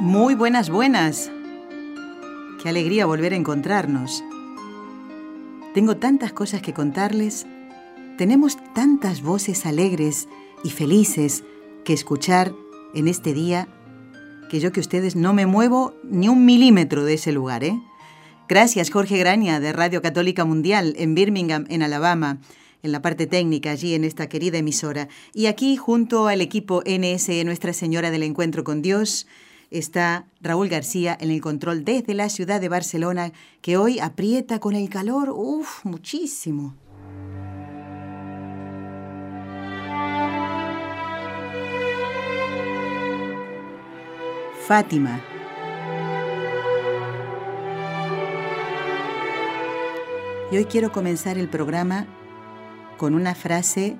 Muy buenas, buenas. Qué alegría volver a encontrarnos. Tengo tantas cosas que contarles. Tenemos tantas voces alegres y felices que escuchar en este día que yo que ustedes no me muevo ni un milímetro de ese lugar, ¿eh? Gracias, Jorge Graña, de Radio Católica Mundial, en Birmingham, en Alabama, en la parte técnica, allí en esta querida emisora. Y aquí, junto al equipo NSE Nuestra Señora del Encuentro con Dios, está Raúl García en el control desde la ciudad de Barcelona, que hoy aprieta con el calor, uff, muchísimo. Fátima. Y hoy quiero comenzar el programa con una frase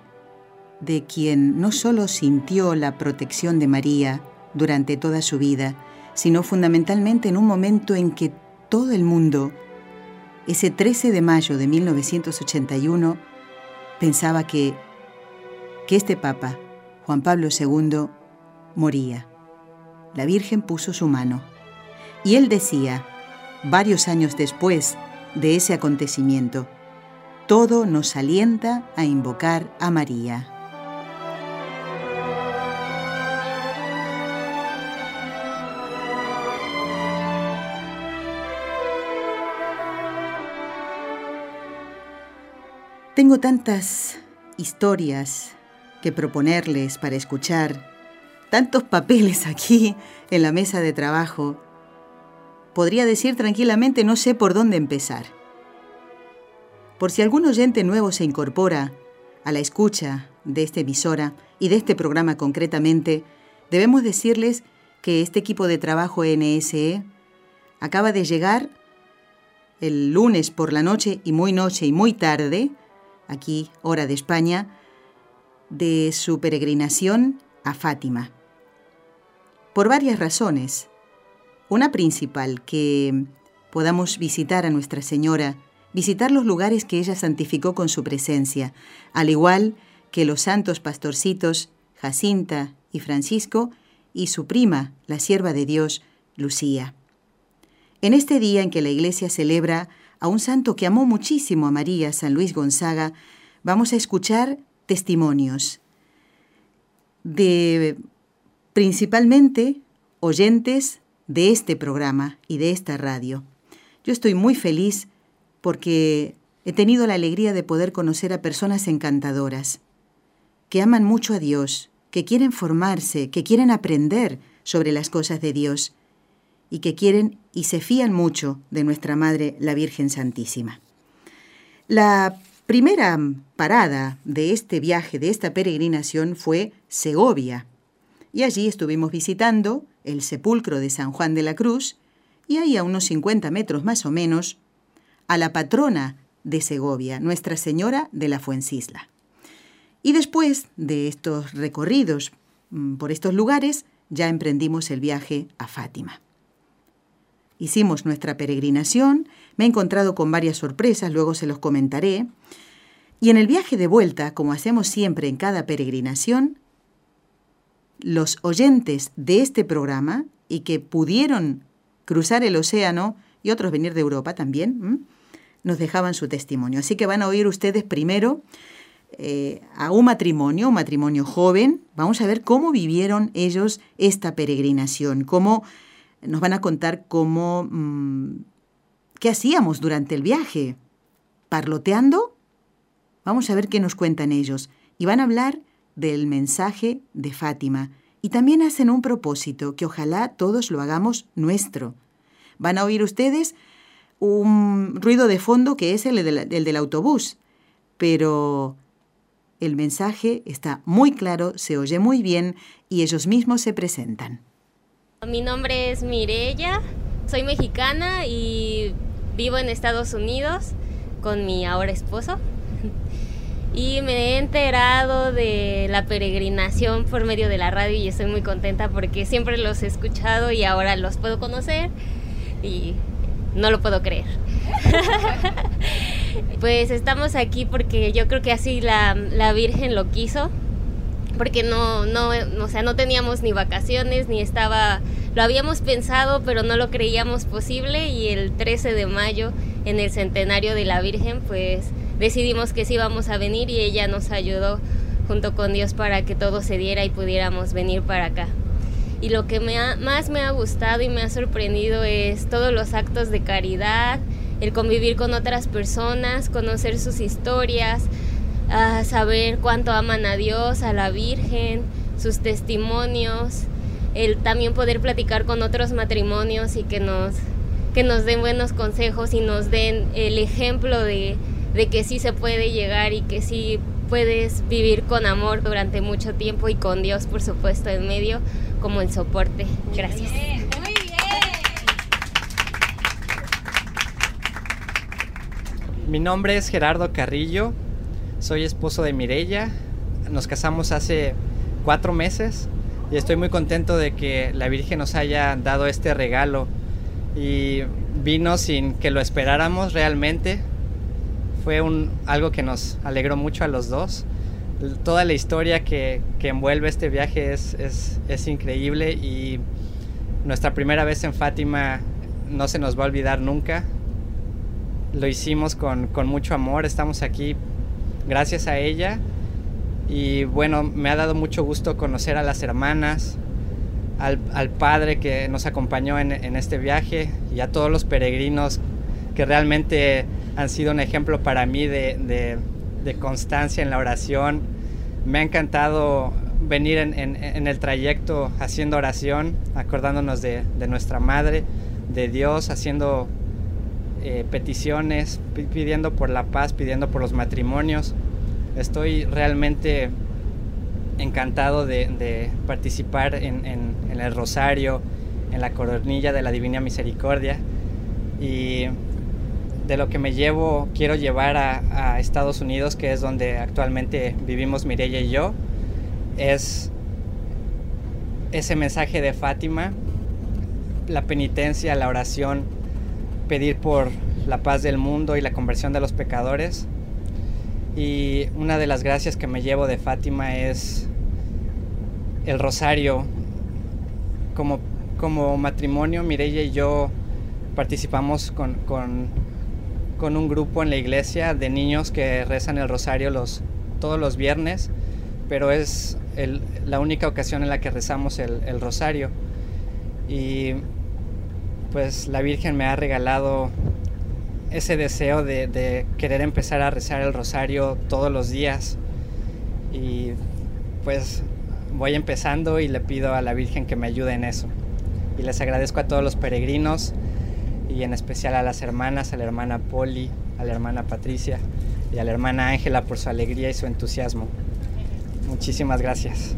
de quien no solo sintió la protección de María durante toda su vida, sino fundamentalmente en un momento en que todo el mundo, ese 13 de mayo de 1981, pensaba que, que este Papa, Juan Pablo II, moría la Virgen puso su mano. Y él decía, varios años después de ese acontecimiento, todo nos alienta a invocar a María. Tengo tantas historias que proponerles para escuchar tantos papeles aquí en la mesa de trabajo, podría decir tranquilamente no sé por dónde empezar. Por si algún oyente nuevo se incorpora a la escucha de esta emisora y de este programa concretamente, debemos decirles que este equipo de trabajo NSE acaba de llegar el lunes por la noche y muy noche y muy tarde, aquí hora de España, de su peregrinación a Fátima por varias razones. Una principal, que podamos visitar a Nuestra Señora, visitar los lugares que ella santificó con su presencia, al igual que los santos pastorcitos Jacinta y Francisco y su prima, la sierva de Dios, Lucía. En este día en que la Iglesia celebra a un santo que amó muchísimo a María, San Luis Gonzaga, vamos a escuchar testimonios de principalmente oyentes de este programa y de esta radio. Yo estoy muy feliz porque he tenido la alegría de poder conocer a personas encantadoras, que aman mucho a Dios, que quieren formarse, que quieren aprender sobre las cosas de Dios y que quieren y se fían mucho de nuestra Madre, la Virgen Santísima. La primera parada de este viaje, de esta peregrinación, fue Segovia, y allí estuvimos visitando el sepulcro de San Juan de la Cruz y ahí a unos 50 metros más o menos a la patrona de Segovia, Nuestra Señora de la Fuencisla. Y después de estos recorridos mm, por estos lugares, ya emprendimos el viaje a Fátima. Hicimos nuestra peregrinación, me he encontrado con varias sorpresas, luego se los comentaré, y en el viaje de vuelta, como hacemos siempre en cada peregrinación, los oyentes de este programa y que pudieron cruzar el océano y otros venir de Europa también, nos dejaban su testimonio. Así que van a oír ustedes primero eh, a un matrimonio, un matrimonio joven. Vamos a ver cómo vivieron ellos esta peregrinación, cómo nos van a contar cómo, mm, qué hacíamos durante el viaje. ¿Parloteando? Vamos a ver qué nos cuentan ellos. Y van a hablar del mensaje de Fátima y también hacen un propósito que ojalá todos lo hagamos nuestro. Van a oír ustedes un ruido de fondo que es el, el del autobús, pero el mensaje está muy claro, se oye muy bien y ellos mismos se presentan. Mi nombre es Mirella, soy mexicana y vivo en Estados Unidos con mi ahora esposo. Y me he enterado de la peregrinación por medio de la radio y estoy muy contenta porque siempre los he escuchado y ahora los puedo conocer y no lo puedo creer. pues estamos aquí porque yo creo que así la, la Virgen lo quiso porque no, no, o sea, no teníamos ni vacaciones, ni estaba, lo habíamos pensado, pero no lo creíamos posible y el 13 de mayo, en el centenario de la Virgen, pues decidimos que sí íbamos a venir y ella nos ayudó junto con Dios para que todo se diera y pudiéramos venir para acá. Y lo que me más me ha gustado y me ha sorprendido es todos los actos de caridad, el convivir con otras personas, conocer sus historias, a saber cuánto aman a Dios, a la Virgen, sus testimonios, el también poder platicar con otros matrimonios y que nos, que nos den buenos consejos y nos den el ejemplo de, de que sí se puede llegar y que sí puedes vivir con amor durante mucho tiempo y con Dios, por supuesto, en medio como el soporte. Gracias. Mi nombre es Gerardo Carrillo, soy esposo de Mirella. Nos casamos hace cuatro meses y estoy muy contento de que la Virgen nos haya dado este regalo. Y vino sin que lo esperáramos realmente. Fue un, algo que nos alegró mucho a los dos. Toda la historia que, que envuelve este viaje es, es, es increíble y nuestra primera vez en Fátima no se nos va a olvidar nunca. Lo hicimos con, con mucho amor, estamos aquí gracias a ella. Y bueno, me ha dado mucho gusto conocer a las hermanas, al, padre que nos acompañó en, este viaje y a todos los peregrinos que realmente han sido un ejemplo para mí de, constancia en la oración. Me ha encantado venir en, el trayecto haciendo oración, acordándonos de, nuestra Madre, de Dios, haciendo eh, peticiones, pidiendo por la paz, pidiendo por los matrimonios. Estoy realmente encantado de, participar en, el rosario, en la coronilla de la Divina Misericordia y de lo que me llevo, quiero llevar a, a Estados Unidos, que es donde actualmente vivimos Mireya y yo, es ese mensaje de Fátima, la penitencia, la oración, pedir por la paz del mundo y la conversión de los pecadores. Y una de las gracias que me llevo de Fátima es el rosario. Como, como matrimonio, Mireya y yo participamos con, con, un grupo en la iglesia de niños que rezan el rosario los, todos los viernes, pero es la única ocasión en la que rezamos el, el rosario. Y pues la Virgen me ha regalado ese deseo de, querer empezar a rezar el rosario todos los días. Y pues voy empezando y le pido a la Virgen que me ayude en eso. Y les agradezco a todos los peregrinos y en especial a las hermanas, a la hermana Poli, a la hermana Patricia y a la hermana Ángela por su alegría y su entusiasmo. Muchísimas gracias.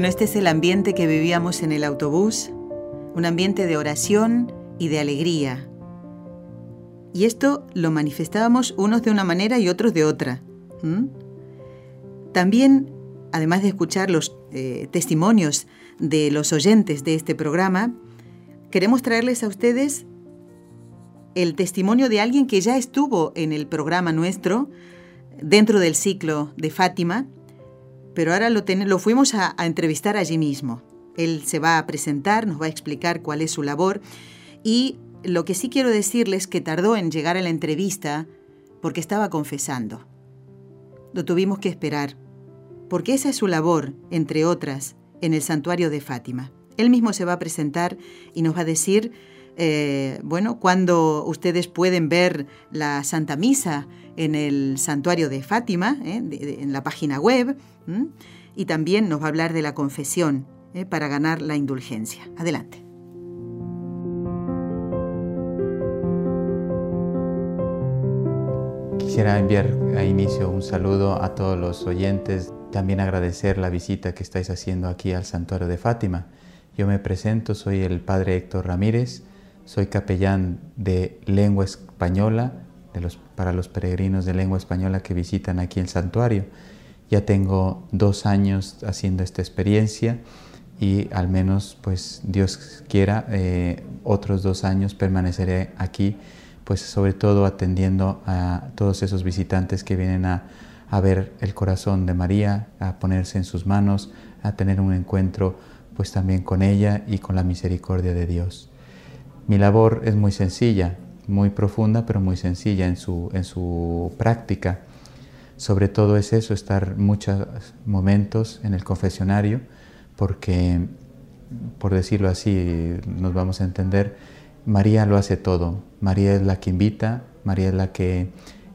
Bueno, este es el ambiente que vivíamos en el autobús, un ambiente de oración y de alegría. Y esto lo manifestábamos unos de una manera y otros de otra. También, además de escuchar los eh, testimonios de los oyentes de este programa, queremos traerles a ustedes el testimonio de alguien que ya estuvo en el programa nuestro, dentro del ciclo de Fátima, pero ahora lo, lo fuimos a, entrevistar allí mismo. Él se va a presentar, nos va a explicar cuál es su labor y lo que sí quiero decirles que tardó en llegar a la entrevista porque estaba confesando. Lo tuvimos que esperar, porque esa es su labor, entre otras, en el santuario de Fátima. Él mismo se va a presentar y nos va a decir, eh, bueno, cuando ustedes pueden ver la Santa Misa en el santuario de Fátima, eh, en la página web, y también nos va a hablar de la confesión eh, para ganar la indulgencia. Adelante. Quisiera enviar a inicio un saludo a todos los oyentes, también agradecer la visita que estáis haciendo aquí al santuario de Fátima. Yo me presento, soy el padre Héctor Ramírez, soy capellán de lengua española para los peregrinos de lengua española que visitan aquí el santuario. Ya tengo dos años haciendo esta experiencia y al menos, pues Dios quiera, eh, otros dos años permaneceré aquí, pues sobre todo atendiendo a todos esos visitantes que vienen a ver el corazón de María, a ponerse en sus manos, a tener un encuentro pues también con ella y con la misericordia de Dios. Mi labor es muy sencilla, muy profunda, pero muy sencilla en su, en su práctica. Sobre todo es eso, estar muchos momentos en el confesionario, porque, por decirlo así, nos vamos a entender, María lo hace todo. María es la que invita, María es la que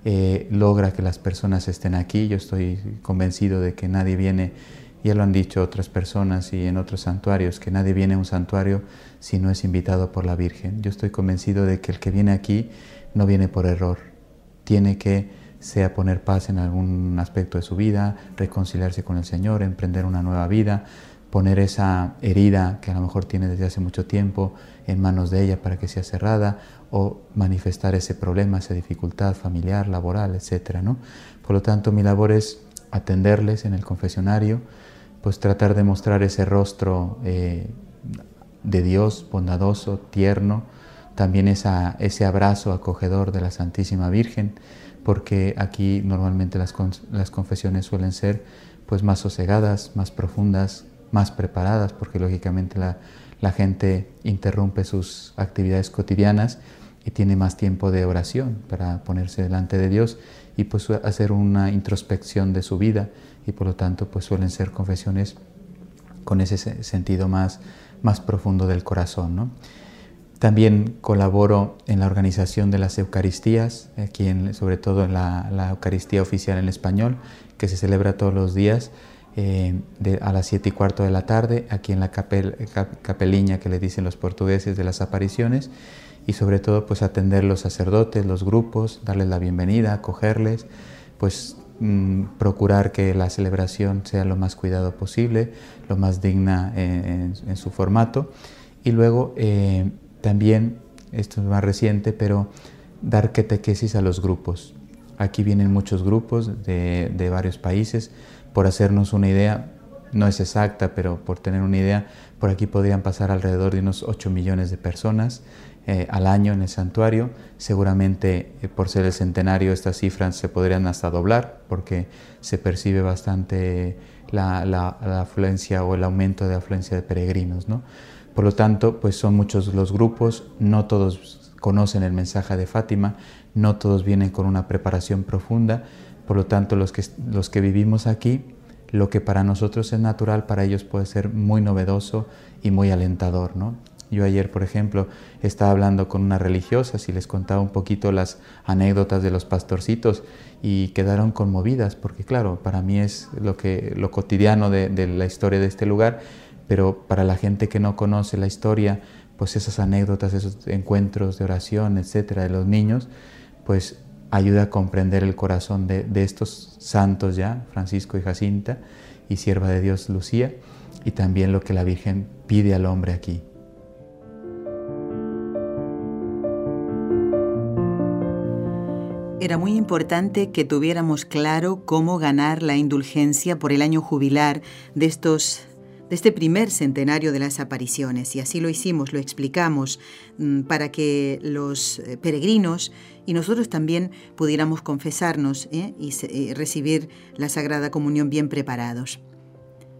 eh, logra que las personas estén aquí. Yo estoy convencido de que nadie viene ya lo han dicho otras personas y en otros santuarios, que nadie viene a un santuario si no es invitado por la Virgen. Yo estoy convencido de que el que viene aquí no viene por error. Tiene que, sea poner paz en algún aspecto de su vida, reconciliarse con el Señor, emprender una nueva vida, poner esa herida que a lo mejor tiene desde hace mucho tiempo en manos de ella para que sea cerrada o manifestar ese problema, esa dificultad familiar, laboral, etc. ¿no? Por lo tanto, mi labor es atenderles en el confesionario, pues tratar de mostrar ese rostro eh, de Dios bondadoso, tierno, también esa, ese abrazo acogedor de la Santísima Virgen, porque aquí normalmente las, las confesiones suelen ser pues más sosegadas, más profundas, más preparadas, porque lógicamente la, la gente interrumpe sus actividades cotidianas y tiene más tiempo de oración para ponerse delante de Dios y pues hacer una introspección de su vida y por lo tanto pues suelen ser confesiones con ese sentido más, más profundo del corazón. También colaboro en la organización de las Eucaristías, aquí sobre todo en la, Eucaristía oficial en español, que se celebra todos los días eh, a las siete y cuarto de la tarde, aquí en la capeliña que le dicen los portugueses de las apariciones, y sobre todo pues atender los sacerdotes, los grupos, darles la bienvenida, acogerles, pues Mm, procurar que la celebración sea lo más cuidado posible, lo más digna en, su formato. Y luego eh, también, esto es más reciente, pero dar catequesis a los grupos. Aquí vienen muchos grupos de, de varios países. Por hacernos una idea, no es exacta, pero por tener una idea, por aquí podrían pasar alrededor de unos 8 millones de personas eh, al año en el santuario. Seguramente eh, por ser el centenario estas cifras se podrían hasta doblar porque se percibe bastante la, afluencia o el aumento de afluencia de peregrinos. ¿no? Por lo tanto, pues son muchos los grupos, no todos conocen el mensaje de Fátima, no todos vienen con una preparación profunda, por lo tanto los que, los que vivimos aquí, lo que para nosotros es natural, para ellos puede ser muy novedoso y muy alentador. ¿no? Yo ayer, por ejemplo, estaba hablando con una religiosa y les contaba un poquito las anécdotas de los pastorcitos y quedaron conmovidas porque, claro, para mí es lo, que, lo cotidiano de, de la historia de este lugar, pero para la gente que no conoce la historia, pues esas anécdotas, esos encuentros de oración, etcétera, de los niños, pues ayuda a comprender el corazón de, de estos santos ya, Francisco y Jacinta, y sierva de Dios Lucía, y también lo que la Virgen pide al hombre aquí. Era muy importante que tuviéramos claro cómo ganar la indulgencia por el año jubilar de estos de este primer centenario de las apariciones y así lo hicimos, lo explicamos mm, para que los eh, peregrinos y nosotros también pudiéramos confesarnos ¿eh? y eh, recibir la Sagrada Comunión bien preparados.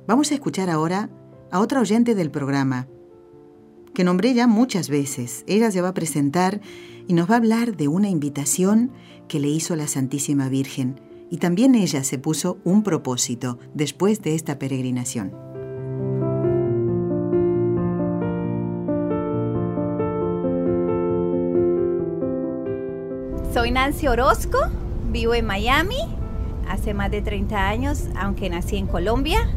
Vamos a escuchar ahora a otra oyente del programa, que nombré ya muchas veces. Ella se va a presentar y nos va a hablar de una invitación que le hizo la Santísima Virgen. Y también ella se puso un propósito después de esta peregrinación. Soy Nancy Orozco, vivo en Miami hace más de 30 años, aunque nací en Colombia.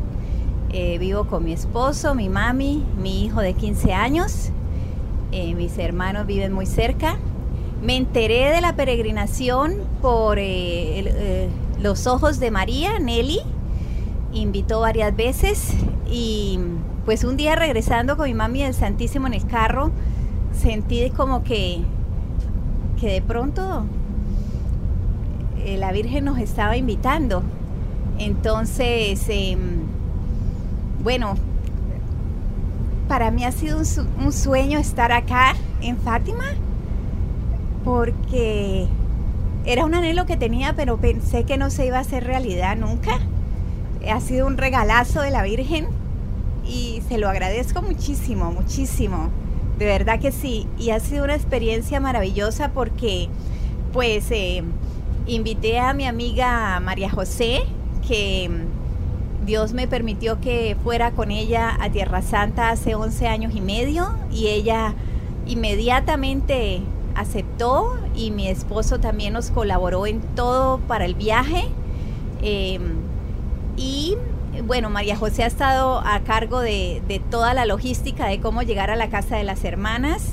Eh, vivo con mi esposo, mi mami, mi hijo de 15 años. Eh, mis hermanos viven muy cerca Me enteré de la peregrinación por eh, los ojos de María, Nelly, invitó varias veces y pues un día regresando con mi mami del Santísimo en el carro, sentí como que, que de pronto la Virgen nos estaba invitando. Entonces, em, bueno, para mí ha sido un, sueño estar acá en Fátima porque era un anhelo que tenía, pero pensé que no se iba a hacer realidad nunca. Ha sido un regalazo de la Virgen y se lo agradezco muchísimo, muchísimo. De verdad que sí. Y ha sido una experiencia maravillosa porque pues eh, invité a mi amiga María José, que Dios me permitió que fuera con ella a Tierra Santa hace 11 años y medio y ella inmediatamente aceptó y mi esposo también nos colaboró en todo para el viaje. Em, y bueno, María José ha estado a cargo de, toda la logística de cómo llegar a la casa de las hermanas.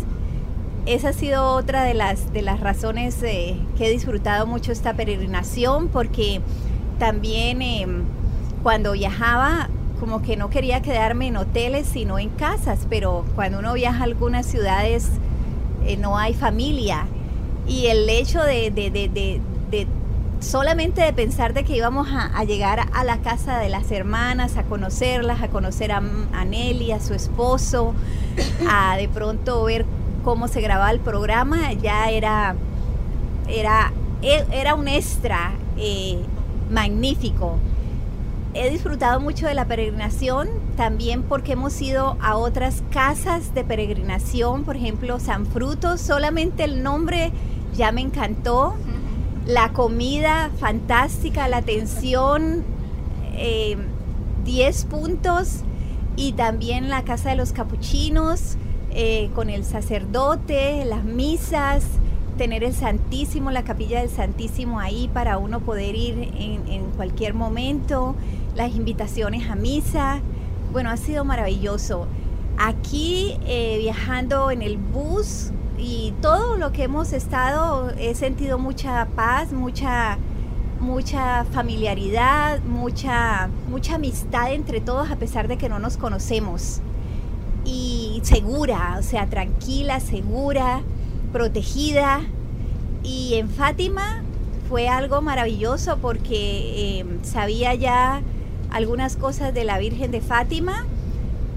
Esa ha sido otra de las, razones eh, que he disfrutado mucho esta peregrinación porque también em, cuando viajaba como que no quería quedarme en hoteles sino en casas, pero cuando uno viaja a algunas ciudades eh, no hay familia y el hecho de, de, solamente de pensar de que íbamos a, llegar a la casa de las hermanas, a conocerlas, a conocer a, a Nelly, a su esposo, a de pronto ver cómo se grababa el programa, ya era, era, e, era un extra eh, magnífico. He disfrutado mucho de la peregrinación, también porque hemos ido a otras casas de peregrinación, por ejemplo, San Fruto, solamente el nombre ya me encantó. La comida fantástica, la atención, 10 eh, puntos. Y también la casa de los capuchinos, eh, con el sacerdote, las misas, tener el Santísimo, la capilla del Santísimo ahí para uno poder ir en, cualquier momento, las invitaciones a misa. Bueno, ha sido maravilloso. Aquí eh, viajando en el bus y todo lo que hemos estado, he sentido mucha paz, mucha, mucha familiaridad, mucha, mucha amistad entre todos a pesar de que no nos conocemos. Y segura, o sea, tranquila, segura, protegida. Y en Fátima fue algo maravilloso porque em, sabía ya algunas cosas de la Virgen de Fátima.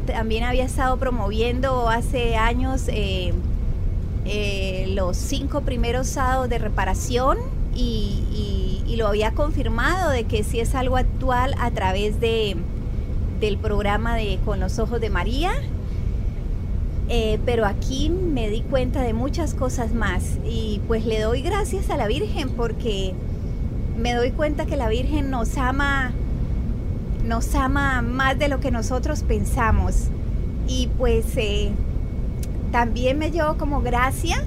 También había estado promoviendo hace años em, eh, los cinco primeros sábados de reparación y, lo había confirmado de que sí es algo actual a través de, del programa de Con los Ojos de María. Eh, pero aquí me di cuenta de muchas cosas más y pues le doy gracias a la Virgen porque me doy cuenta que la Virgen nos ama, nos ama más de lo que nosotros pensamos. Y pues eh, también me llevo como gracia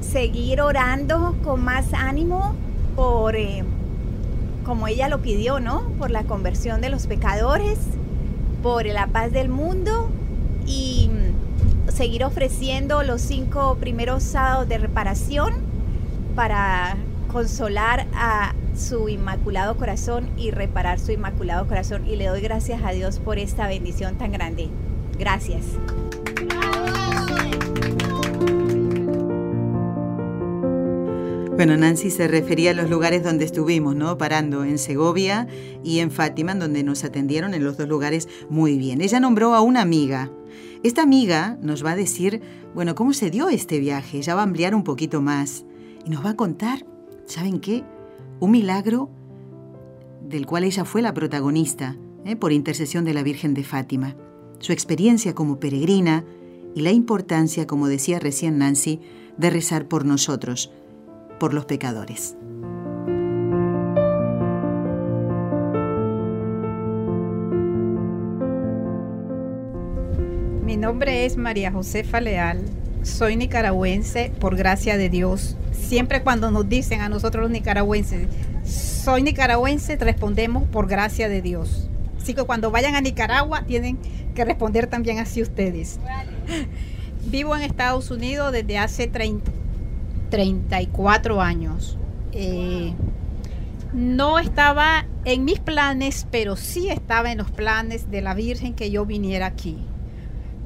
seguir orando con más ánimo por, eh, como ella lo pidió, ¿no? Por la conversión de los pecadores, por la paz del mundo y seguir ofreciendo los cinco primeros sábados de reparación para consolar a su inmaculado corazón y reparar su inmaculado corazón. Y le doy gracias a Dios por esta bendición tan grande. Gracias. Bueno, Nancy se refería a los lugares donde estuvimos, ¿no? Parando en Segovia y en Fátima, donde nos atendieron en los dos lugares muy bien. Ella nombró a una amiga. Esta amiga nos va a decir, bueno, cómo se dio este viaje. Ella va a ampliar un poquito más y nos va a contar, ¿saben qué? Un milagro del cual ella fue la protagonista, ¿eh? por intercesión de la Virgen de Fátima. Su experiencia como peregrina y la importancia, como decía recién Nancy, de rezar por nosotros por los pecadores. Mi nombre es María Josefa Leal. Soy nicaragüense por gracia de Dios. Siempre cuando nos dicen a nosotros los nicaragüenses, soy nicaragüense, respondemos por gracia de Dios. Así que cuando vayan a Nicaragua tienen que responder también así ustedes. Vivo en Estados Unidos desde hace 30, 34 años. Eh, no estaba en mis planes, pero sí estaba en los planes de la Virgen que yo viniera aquí.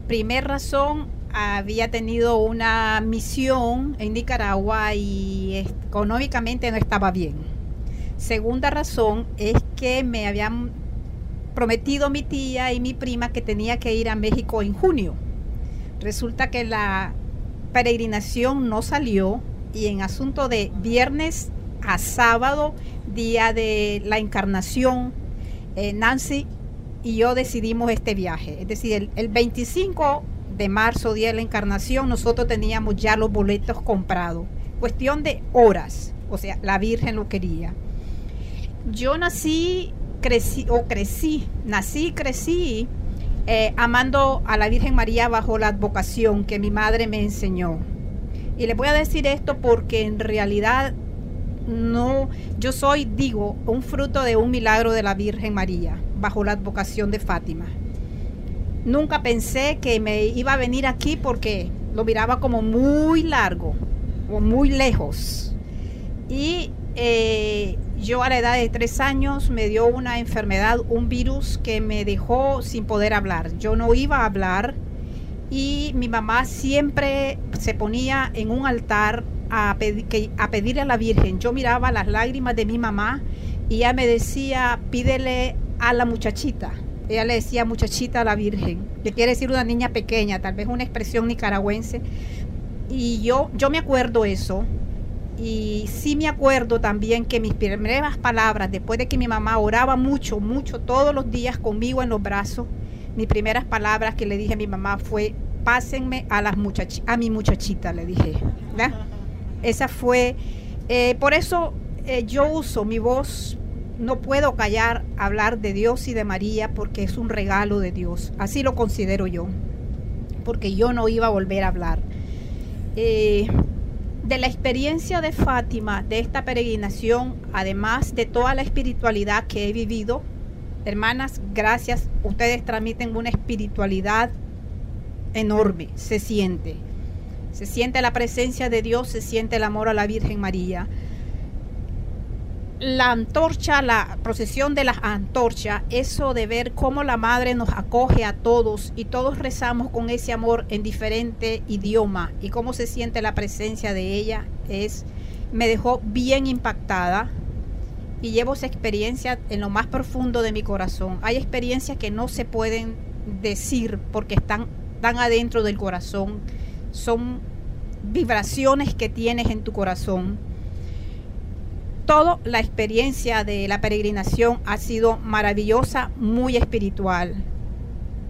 Primer razón, había tenido una misión en Nicaragua y económicamente no estaba bien. Segunda razón es que me habían prometido mi tía y mi prima que tenía que ir a México en junio. Resulta que la peregrinación no salió y en asunto de viernes a sábado, día de la encarnación, eh, Nancy y yo decidimos este viaje. Es decir, el, el 25 de marzo, día de la encarnación, nosotros teníamos ya los boletos comprados. Cuestión de horas, o sea, la Virgen lo quería. Yo nací, crecí, o crecí, nací, crecí eh, amando a la Virgen María bajo la advocación que mi madre me enseñó. Y le voy a decir esto porque en realidad no, yo soy, digo, un fruto de un milagro de la Virgen María bajo la advocación de Fátima. Nunca pensé que me iba a venir aquí porque lo miraba como muy largo o muy lejos. Y eh, yo a la edad de tres años me dio una enfermedad, un virus que me dejó sin poder hablar. Yo no iba a hablar y mi mamá siempre se ponía en un altar a, a pedirle a la Virgen. Yo miraba las lágrimas de mi mamá y ella me decía, pídele a la muchachita ella le decía muchachita a la Virgen, que quiere decir una niña pequeña, tal vez una expresión nicaragüense. Y yo, yo me acuerdo eso. Y sí me acuerdo también que mis primeras palabras, después de que mi mamá oraba mucho, mucho, todos los días conmigo en los brazos, mis primeras palabras que le dije a mi mamá fue, pásenme a, las a mi muchachita, le dije. Esa fue, eh, por eso eh, yo uso mi voz no puedo callar hablar de Dios y de María porque es un regalo de Dios. Así lo considero yo, porque yo no iba a volver a hablar. Eh, de la experiencia de Fátima, de esta peregrinación, además de toda la espiritualidad que he vivido, hermanas, gracias, ustedes transmiten una espiritualidad enorme, se siente. Se siente la presencia de Dios, se siente el amor a la Virgen María la antorcha, la procesión de las antorchas, eso de ver cómo la madre nos acoge a todos y todos rezamos con ese amor en diferente idioma y cómo se siente la presencia de ella, es me dejó bien impactada y llevo esa experiencia en lo más profundo de mi corazón. Hay experiencias que no se pueden decir porque están tan adentro del corazón, son vibraciones que tienes en tu corazón toda la experiencia de la peregrinación ha sido maravillosa, muy espiritual.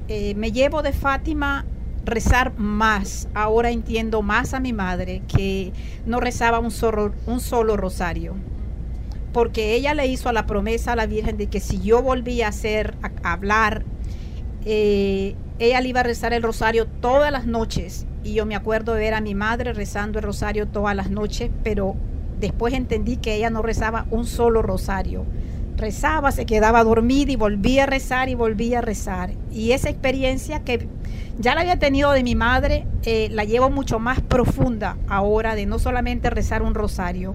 Eh, me llevo de Fátima rezar más. Ahora entiendo más a mi madre que no rezaba un solo, un solo rosario. Porque ella le hizo la promesa a la Virgen de que si yo volvía a hacer, a, hablar, eh, ella le iba a rezar el rosario todas las noches. Y yo me acuerdo de ver a mi madre rezando el rosario todas las noches, pero Después entendí que ella no rezaba un solo rosario. Rezaba, se quedaba dormida y volvía a rezar y volvía a rezar. Y esa experiencia que ya la había tenido de mi madre, eh, la llevo mucho más profunda ahora de no solamente rezar un rosario,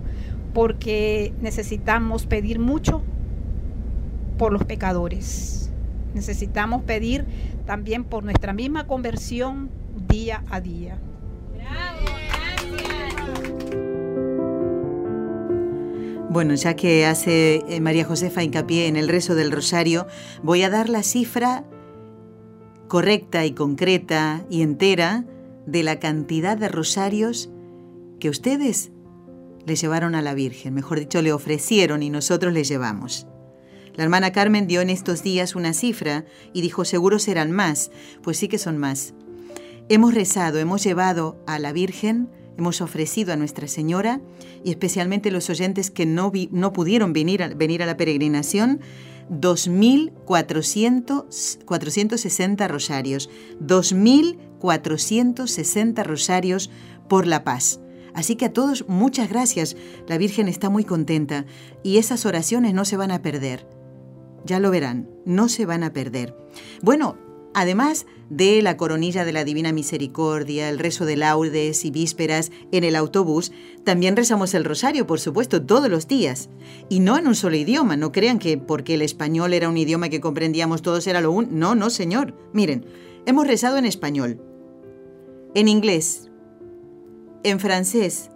porque necesitamos pedir mucho por los pecadores. Necesitamos pedir también por nuestra misma conversión día a día. Bueno, ya que hace eh, María Josefa hincapié en el rezo del rosario, voy a dar la cifra correcta y concreta y entera de la cantidad de rosarios que ustedes le llevaron a la Virgen, mejor dicho, le ofrecieron y nosotros le llevamos. La hermana Carmen dio en estos días una cifra y dijo, seguro serán más, pues sí que son más. Hemos rezado, hemos llevado a la Virgen hemos ofrecido a Nuestra Señora y especialmente los oyentes que no, no pudieron venir a, venir a la peregrinación, 2.460 rosarios, 2.460 rosarios por la paz. Así que a todos muchas gracias, la Virgen está muy contenta y esas oraciones no se van a perder. Ya lo verán, no se van a perder. Bueno, Además de la coronilla de la Divina Misericordia, el rezo de laudes y vísperas en el autobús, también rezamos el rosario, por supuesto, todos los días. Y no en un solo idioma, no crean que porque el español era un idioma que comprendíamos todos era lo un... No, no, señor. Miren, hemos rezado en español, en inglés, en francés,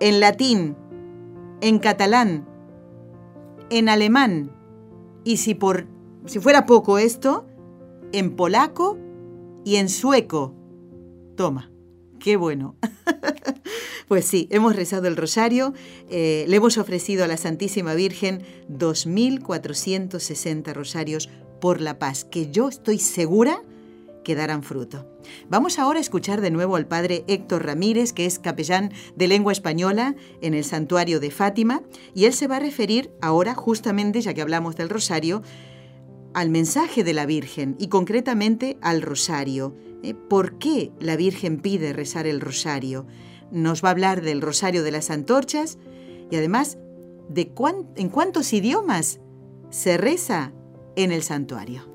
en latín, en catalán, en alemán, y si por si fuera poco esto, en polaco y en sueco. Toma, qué bueno. pues sí, hemos rezado el rosario, eh, le hemos ofrecido a la Santísima Virgen 2.460 rosarios por la paz, que yo estoy segura que darán fruto. Vamos ahora a escuchar de nuevo al padre Héctor Ramírez, que es capellán de lengua española en el santuario de Fátima, y él se va a referir ahora, justamente, ya que hablamos del rosario, al mensaje de la Virgen y concretamente al rosario. ¿eh? ¿Por qué la Virgen pide rezar el rosario? Nos va a hablar del rosario de las antorchas y además de en cuántos idiomas se reza en el santuario.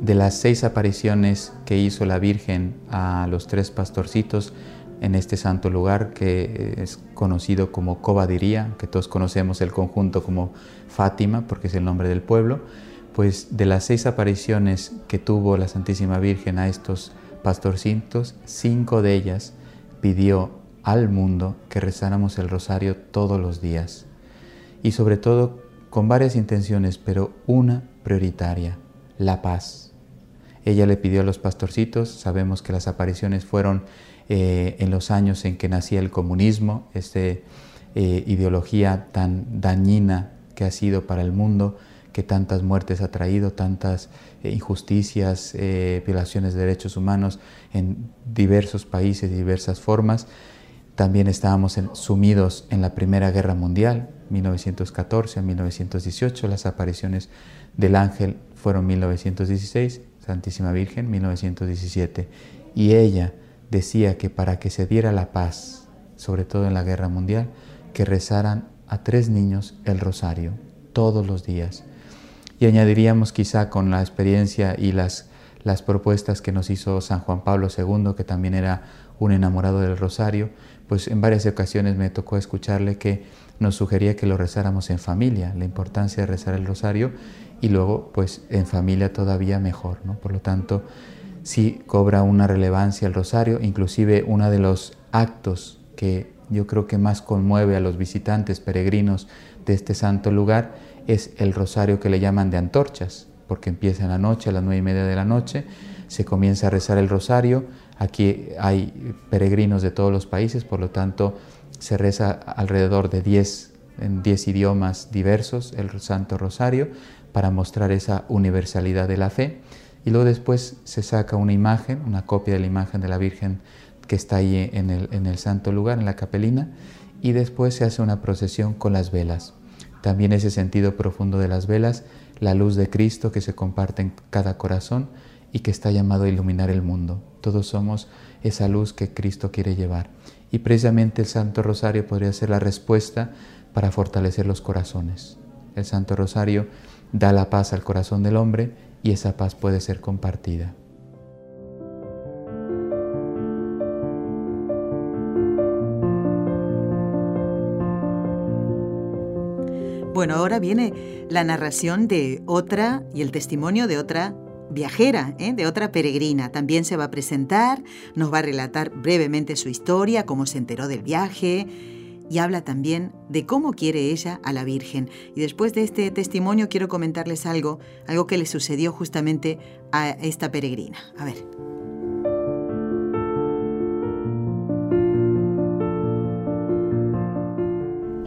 De las seis apariciones que hizo la Virgen a los tres pastorcitos, en este santo lugar que es conocido como Cobadiría, que todos conocemos el conjunto como Fátima, porque es el nombre del pueblo, pues de las seis apariciones que tuvo la Santísima Virgen a estos pastorcitos, cinco de ellas pidió al mundo que rezáramos el rosario todos los días. Y sobre todo con varias intenciones, pero una prioritaria, la paz. Ella le pidió a los pastorcitos, sabemos que las apariciones fueron eh, en los años en que nacía el comunismo, esta eh, ideología tan dañina que ha sido para el mundo, que tantas muertes ha traído, tantas eh, injusticias, violaciones de derechos humanos en diversos países, diversas formas. También estábamos sumidos en la Primera Guerra Mundial, 1914 a 1918. Las apariciones del ángel fueron 1916, Santísima Virgen 1917. Y ella, decía que para que se diera la paz, sobre todo en la guerra mundial, que rezaran a tres niños el rosario todos los días. Y añadiríamos quizá con la experiencia y las, las propuestas que nos hizo San Juan Pablo II, que también era un enamorado del rosario, pues en varias ocasiones me tocó escucharle que nos sugería que lo rezáramos en familia, la importancia de rezar el rosario y luego pues en familia todavía mejor, ¿no? Por lo tanto, sí cobra una relevancia el rosario, inclusive uno de los actos que yo creo que más conmueve a los visitantes peregrinos de este santo lugar es el rosario que le llaman de antorchas, porque empieza en la noche, a las nueve y media de la noche, se comienza a rezar el rosario, aquí hay peregrinos de todos los países, por lo tanto se reza alrededor de 10 en 10 idiomas diversos el Santo Rosario para mostrar esa universalidad de la fe y luego después se saca una imagen, una copia de la imagen de la Virgen que está ahí en el, en el santo lugar, en la capelina, y después se hace una procesión con las velas. También ese sentido profundo de las velas, la luz de Cristo que se comparte en cada corazón y que está llamado a iluminar el mundo. Todos somos esa luz que Cristo quiere llevar. Y precisamente el Santo Rosario podría ser la respuesta para fortalecer los corazones. El Santo Rosario da la paz al corazón del hombre y esa paz puede ser compartida. Bueno, ahora viene la narración de otra y el testimonio de otra viajera, ¿eh? de otra peregrina. También se va a presentar, nos va a relatar brevemente su historia, cómo se enteró del viaje, y habla también de cómo quiere ella a la Virgen. Y después de este testimonio quiero comentarles algo, algo que le sucedió justamente a esta peregrina. A ver.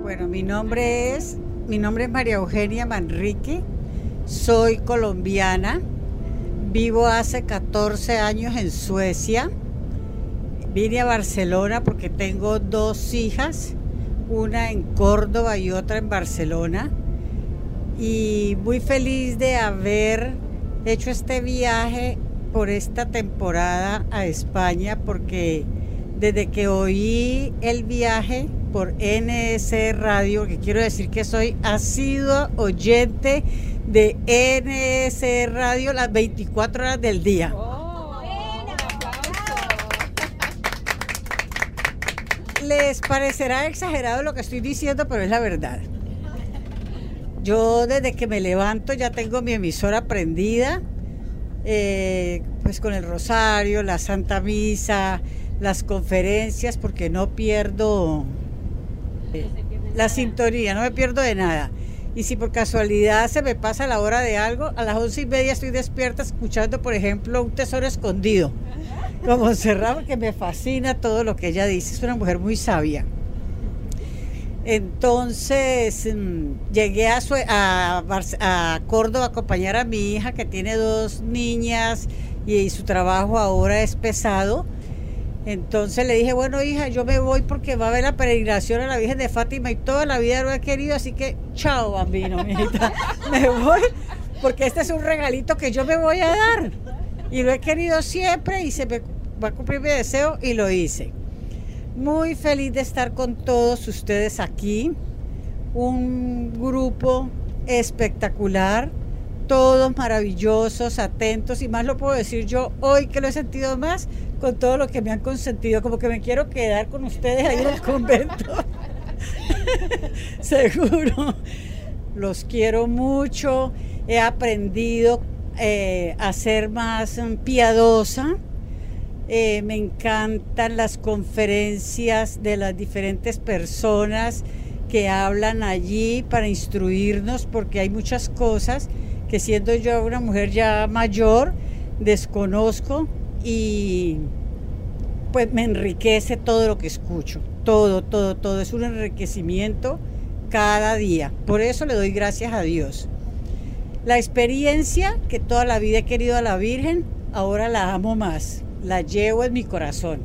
Bueno, mi nombre es mi nombre es María Eugenia Manrique. Soy colombiana. Vivo hace 14 años en Suecia. Vine a Barcelona porque tengo dos hijas una en Córdoba y otra en Barcelona. Y muy feliz de haber hecho este viaje por esta temporada a España porque desde que oí el viaje por NS Radio, que quiero decir que soy asiduo oyente de NS Radio las 24 horas del día. Les parecerá exagerado lo que estoy diciendo, pero es la verdad. Yo desde que me levanto ya tengo mi emisora prendida, eh, pues con el rosario, la Santa Misa, las conferencias, porque no pierdo eh, la sintonía, no me pierdo de nada. Y si por casualidad se me pasa la hora de algo, a las once y media estoy despierta escuchando, por ejemplo, un tesoro escondido, como cerrado, que me fascina todo lo que ella dice. Es una mujer muy sabia. Entonces mm, llegué a, a, Córdoba a acompañar a mi hija que tiene dos niñas y, su trabajo ahora es pesado. Entonces le dije, bueno hija, yo me voy porque va a haber la peregrinación a la Virgen de Fátima y toda la vida lo he querido, así que chao bambino, mi hija, me voy porque este es un regalito que yo me voy a dar. Y lo he querido siempre y se me va a cumplir mi deseo y lo hice. Muy feliz de estar con todos ustedes aquí. Un grupo espectacular, todos maravillosos, atentos y más lo puedo decir yo hoy que lo he sentido más con todo lo que me han consentido, como que me quiero quedar con ustedes ahí en el convento. Seguro. Los quiero mucho. He aprendido eh, a ser más piadosa eh, me encantan las conferencias de las diferentes personas que hablan allí para instruirnos, porque hay muchas cosas que siendo yo una mujer ya mayor, desconozco y pues me enriquece todo lo que escucho, todo, todo, todo, es un enriquecimiento cada día. Por eso le doy gracias a Dios. La experiencia que toda la vida he querido a la Virgen, ahora la amo más la llevo en mi corazón,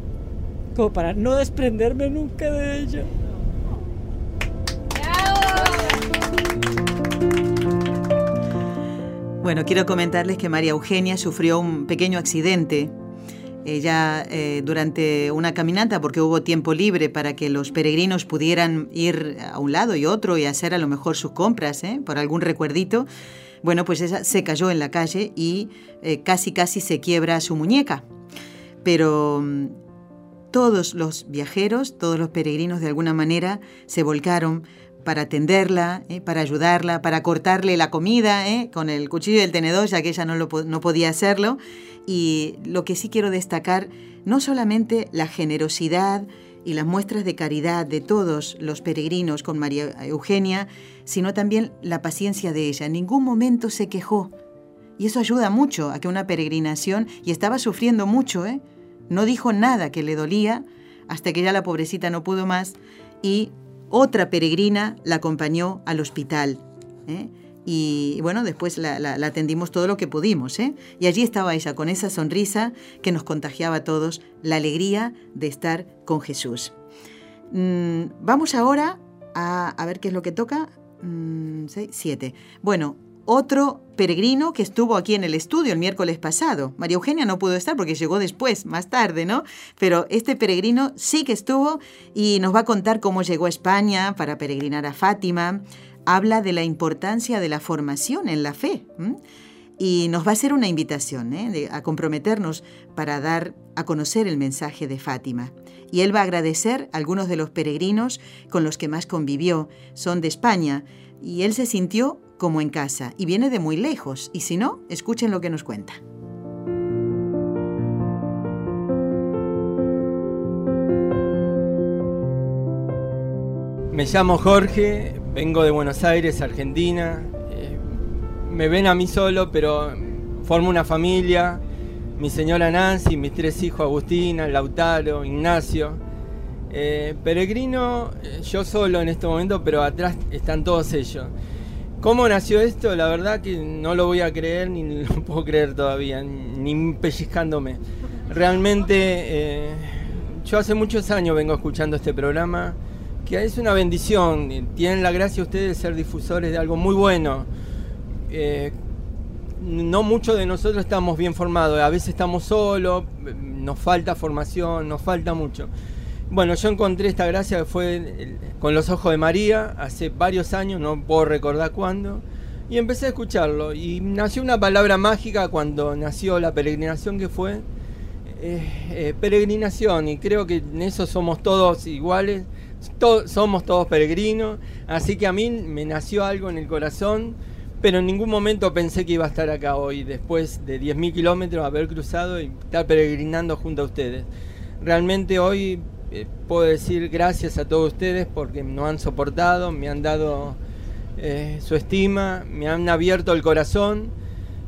como para no desprenderme nunca de ella. Bueno, quiero comentarles que María Eugenia sufrió un pequeño accidente. Ella eh, durante una caminata, porque hubo tiempo libre para que los peregrinos pudieran ir a un lado y otro y hacer a lo mejor sus compras, ¿eh? por algún recuerdito, bueno, pues esa se cayó en la calle y eh, casi casi se quiebra su muñeca pero mm, todos los viajeros, todos los peregrinos de alguna manera se volcaron para atenderla, eh, para ayudarla, para cortarle la comida eh, con el cuchillo y el tenedor, ya que ella no, no podía hacerlo. Y lo que sí quiero destacar, no solamente la generosidad y las muestras de caridad de todos los peregrinos con María Eugenia, sino también la paciencia de ella. En ningún momento se quejó. Y eso ayuda mucho a que una peregrinación, y estaba sufriendo mucho, ¿eh? No dijo nada que le dolía hasta que ya la pobrecita no pudo más y otra peregrina la acompañó al hospital. ¿eh? Y bueno, después la, atendimos todo lo que pudimos. ¿eh? Y allí estaba ella con esa sonrisa que nos contagiaba a todos, la alegría de estar con Jesús. Mm, vamos ahora a, ver qué es lo que toca. Mm, siete. Bueno, otro peregrino que estuvo aquí en el estudio el miércoles pasado. María Eugenia no pudo estar porque llegó después, más tarde, ¿no? Pero este peregrino sí que estuvo y nos va a contar cómo llegó a España para peregrinar a Fátima. Habla de la importancia de la formación en la fe. Y nos va a hacer una invitación ¿eh? a comprometernos para dar a conocer el mensaje de Fátima. Y él va a agradecer a algunos de los peregrinos con los que más convivió. Son de España. Y él se sintió como en casa y viene de muy lejos. Y si no, escuchen lo que nos cuenta. Me llamo Jorge, vengo de Buenos Aires, Argentina. Eh, me ven a mí solo, pero formo una familia. Mi señora Nancy, mis tres hijos Agustina, Lautaro, Ignacio. Eh, peregrino, eh, yo solo en este momento, pero atrás están todos ellos. ¿Cómo nació esto? La verdad que no lo voy a creer ni lo puedo creer todavía, ni pellizcándome. Realmente, yo hace muchos años vengo escuchando este programa, que es una bendición. Tienen la gracia ustedes de ser difusores de algo muy bueno. Eh, no muchos de nosotros estamos bien formados, a veces estamos solos, nos falta formación, nos falta mucho. Bueno, yo encontré esta gracia que fue con los ojos de María hace varios años, no puedo recordar cuándo, y empecé a escucharlo. Y nació una palabra mágica cuando nació la peregrinación que fue eh, eh, peregrinación, y creo que en eso somos todos iguales, somos todos peregrinos, así que a mí me nació algo en el corazón, pero en ningún momento pensé que iba a estar acá hoy, después de 10.000 kilómetros, haber cruzado y estar peregrinando junto a ustedes. Realmente hoy eh, puedo decir gracias a todos ustedes porque nos han soportado, me han dado eh, su estima, me han abierto el corazón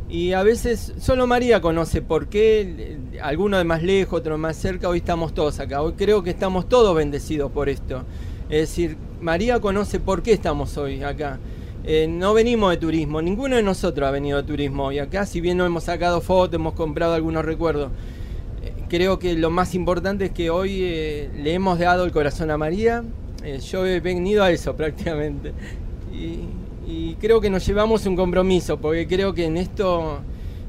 y a veces solo María conoce por qué, algunos de más lejos, otros más cerca, hoy estamos todos acá, hoy creo que estamos todos bendecidos por esto. Es decir, María conoce por qué estamos hoy acá. Eh, no venimos de turismo, ninguno de nosotros ha venido de turismo hoy acá, si bien no hemos sacado fotos, hemos comprado algunos recuerdos creo que lo más importante es que hoy eh, le hemos dado el corazón a María. Eh, yo he venido a eso prácticamente. Creo que nos llevamos un compromiso, porque creo que en esto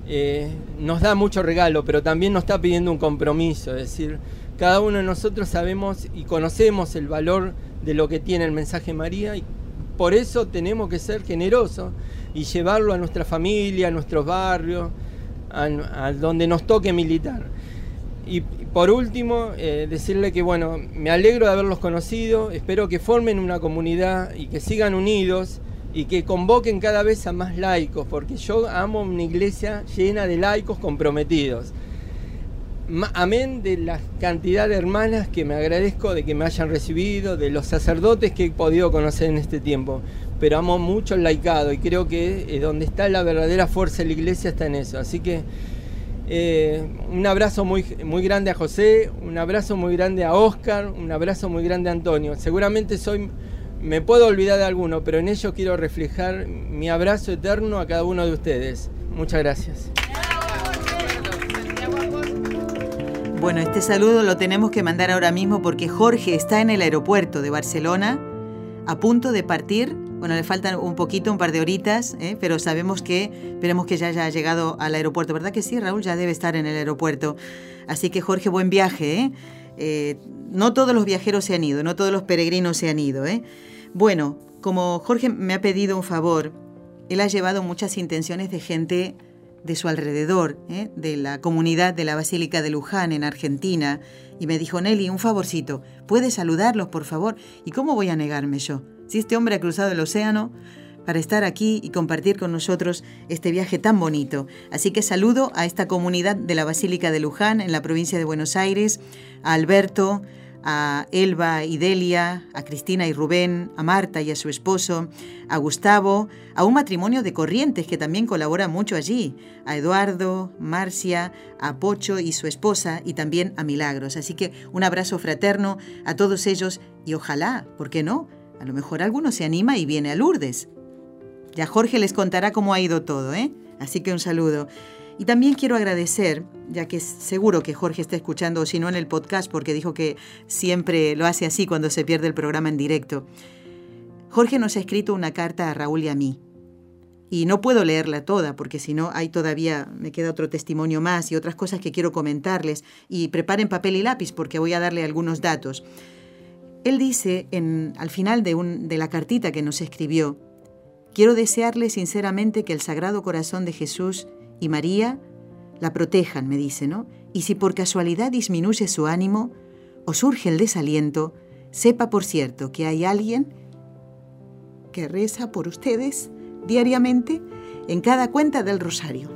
eh, nos da mucho regalo, pero también nos está pidiendo un compromiso. Es decir, cada uno de nosotros sabemos y conocemos el valor de lo que tiene el mensaje María y por eso tenemos que ser generosos y llevarlo a nuestra familia, a nuestros barrios, a donde nos toque militar. Y por último, eh, decirle que bueno, me alegro de haberlos conocido, espero que formen una comunidad y que sigan unidos y que convoquen cada vez a más laicos, porque yo amo una iglesia llena de laicos comprometidos. Amén de la cantidad de hermanas que me agradezco de que me hayan recibido, de los sacerdotes que he podido conocer en este tiempo. Pero amo mucho el laicado y creo que donde está la verdadera fuerza de la iglesia está en eso. Así que eh, un abrazo muy, muy grande a José, un abrazo muy grande a Oscar, un abrazo muy grande a Antonio. Seguramente soy, me puedo olvidar de alguno, pero en ello quiero reflejar mi abrazo eterno a cada uno de ustedes. Muchas gracias. Bueno, este saludo lo tenemos que mandar ahora mismo porque Jorge está en el aeropuerto de Barcelona a punto de partir bueno, le faltan un poquito, un par de horitas, ¿eh? pero sabemos que, esperemos que ya haya llegado al aeropuerto. ¿Verdad que sí, Raúl? Ya debe estar en el aeropuerto. Así que, Jorge, buen viaje. ¿eh? Eh, no todos los viajeros se han ido, no todos los peregrinos se han ido. Bueno, como Jorge me ha pedido un favor, él ha llevado muchas intenciones de gente de su alrededor, de la comunidad de la Basílica de Luján en Argentina, y me dijo, Nelly, un favorcito, ¿puedes saludarlos, por favor? ¿Y cómo voy a negarme yo? Si este hombre ha cruzado el océano para estar aquí y compartir con nosotros este viaje tan bonito. Así que saludo a esta comunidad de la Basílica de Luján en la provincia de Buenos Aires, a Alberto, a Elba y Delia, a Cristina y Rubén, a Marta y a su esposo, a Gustavo, a un matrimonio de Corrientes que también colabora mucho allí, a Eduardo, Marcia, a Pocho y su esposa y también a Milagros. Así que un abrazo fraterno a todos ellos y ojalá, ¿por qué no?, a lo mejor alguno se anima y viene a Lourdes. Ya Jorge les contará cómo ha ido todo, ¿eh? Así que un saludo. Y también quiero agradecer, ya que seguro que Jorge está escuchando, o si no en el podcast, porque dijo que siempre lo hace así cuando se pierde el programa en directo. Jorge nos ha escrito una carta a Raúl y a mí. Y no puedo leerla toda, porque si no, hay todavía, me queda otro testimonio más y otras cosas que quiero comentarles. Y preparen papel y lápiz, porque voy a darle algunos datos. Él dice en, al final de, de la cartita que nos escribió, quiero desearle sinceramente que el Sagrado Corazón de Jesús y María la protejan, me dice, ¿no? Y si por casualidad disminuye su ánimo o surge el desaliento, sepa por cierto que hay alguien que reza por ustedes diariamente en cada cuenta del rosario.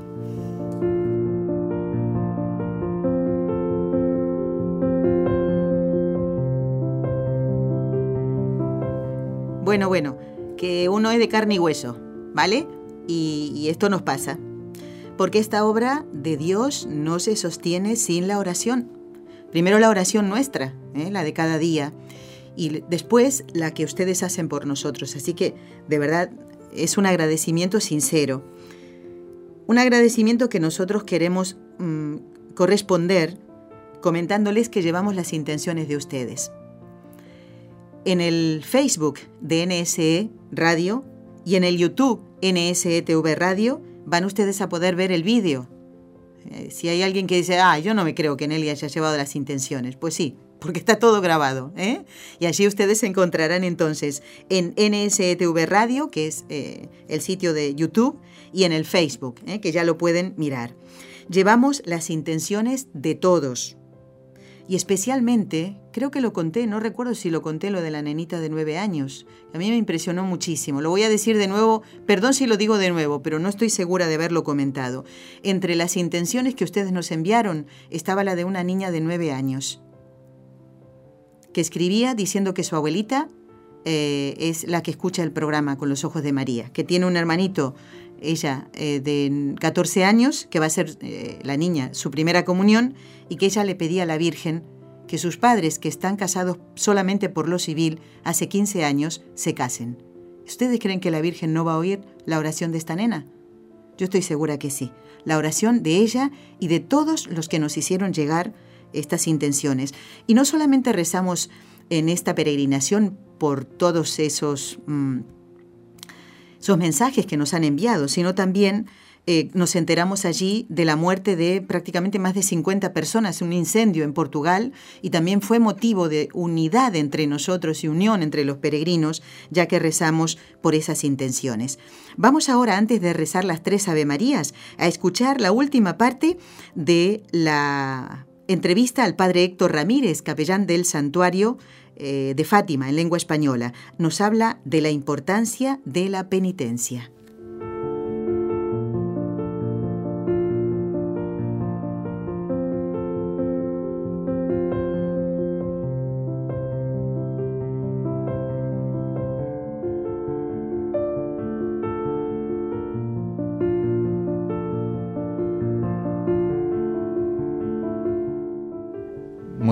Bueno, bueno, que uno es de carne y hueso, ¿vale? Y, esto nos pasa. Porque esta obra de Dios no se sostiene sin la oración. Primero la oración nuestra, ¿eh? la de cada día, y después la que ustedes hacen por nosotros. Así que, de verdad, es un agradecimiento sincero. Un agradecimiento que nosotros queremos mm, corresponder comentándoles que llevamos las intenciones de ustedes en el Facebook de NSE Radio y en el YouTube NSE TV Radio van ustedes a poder ver el vídeo. Eh, si hay alguien que dice, ah, yo no me creo que Nelly haya llevado las intenciones, pues sí, porque está todo grabado. ¿eh? Y allí ustedes encontrarán entonces en NSTV Radio, que es eh, el sitio de YouTube, y en el Facebook, ¿eh? que ya lo pueden mirar. Llevamos las intenciones de todos. Y especialmente, creo que lo conté, no recuerdo si lo conté lo de la nenita de nueve años. A mí me impresionó muchísimo. Lo voy a decir de nuevo, perdón si lo digo de nuevo, pero no estoy segura de haberlo comentado. Entre las intenciones que ustedes nos enviaron estaba la de una niña de nueve años que escribía diciendo que su abuelita eh, es la que escucha el programa con los ojos de María, que tiene un hermanito, ella eh, de 14 años, que va a ser eh, la niña su primera comunión, y que ella le pedía a la Virgen que sus padres, que están casados solamente por lo civil hace 15 años, se casen. ¿Ustedes creen que la Virgen no va a oír la oración de esta nena? Yo estoy segura que sí. La oración de ella y de todos los que nos hicieron llegar estas intenciones. Y no solamente rezamos en esta peregrinación por todos esos, mm, esos mensajes que nos han enviado, sino también eh, nos enteramos allí de la muerte de prácticamente más de 50 personas, un incendio en Portugal, y también fue motivo de unidad entre nosotros y unión entre los peregrinos, ya que rezamos por esas intenciones. Vamos ahora, antes de rezar las tres Ave Marías, a escuchar la última parte de la Entrevista al padre Héctor Ramírez, capellán del santuario eh, de Fátima en lengua española. Nos habla de la importancia de la penitencia.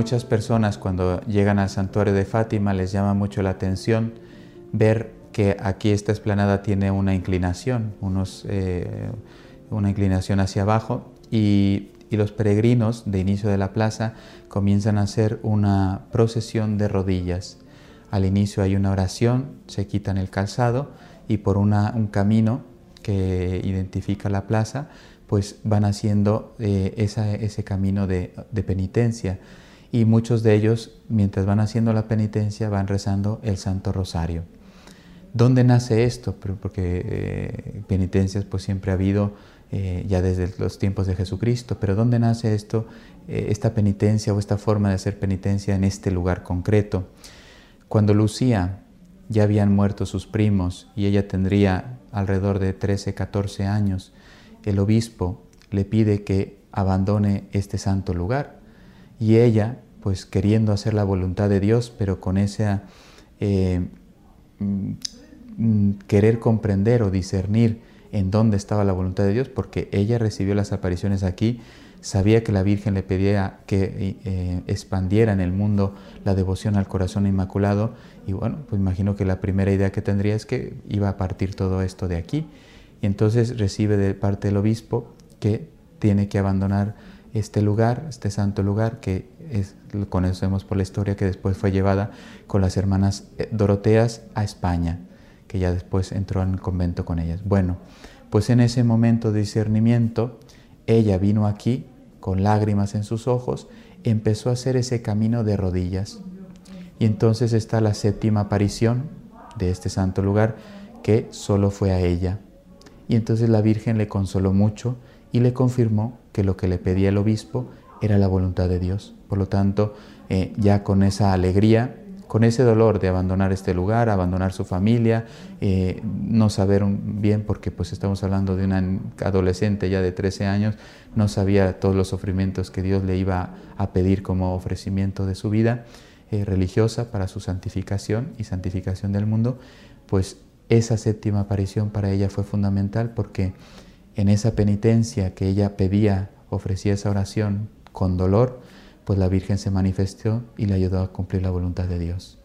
Muchas personas cuando llegan al santuario de Fátima les llama mucho la atención ver que aquí esta esplanada tiene una inclinación, eh, una inclinación hacia abajo y, los peregrinos de inicio de la plaza comienzan a hacer una procesión de rodillas. Al inicio hay una oración, se quitan el calzado y por un camino que identifica la plaza, pues van haciendo eh, ese camino de penitencia y muchos de ellos, mientras van haciendo la penitencia, van rezando el Santo Rosario. ¿Dónde nace esto? Porque eh, penitencias pues siempre ha habido eh, ya desde los tiempos de Jesucristo, pero ¿dónde nace esto, eh, esta penitencia o esta forma de hacer penitencia en este lugar concreto? Cuando Lucía ya habían muerto sus primos y ella tendría alrededor de 13, 14 años, el obispo le pide que abandone este santo lugar y ella, pues queriendo hacer la voluntad de Dios, pero con ese eh, mm, querer comprender o discernir en dónde estaba la voluntad de Dios, porque ella recibió las apariciones aquí, sabía que la Virgen le pedía que eh, expandiera en el mundo la devoción al corazón inmaculado, y bueno, pues imagino que la primera idea que tendría es que iba a partir todo esto de aquí, y entonces recibe de parte del obispo que tiene que abandonar este lugar, este santo lugar, que es, conocemos por la historia que después fue llevada con las hermanas eh, Doroteas a España, que ya después entró en el convento con ellas. Bueno, pues en ese momento de discernimiento, ella vino aquí con lágrimas en sus ojos, empezó a hacer ese camino de rodillas. Y entonces está la séptima aparición de este santo lugar, que solo fue a ella. Y entonces la Virgen le consoló mucho y le confirmó que lo que le pedía el obispo era la voluntad de Dios. Por lo tanto, eh, ya con esa alegría, con ese dolor de abandonar este lugar, abandonar su familia, eh, no saber bien, porque pues estamos hablando de una adolescente ya de 13 años, no sabía todos los sufrimientos que Dios le iba a pedir como ofrecimiento de su vida eh, religiosa para su santificación y santificación del mundo, pues esa séptima aparición para ella fue fundamental porque en esa penitencia que ella pedía, ofrecía esa oración con dolor, pues la Virgen se manifestó y le ayudó a cumplir la voluntad de Dios.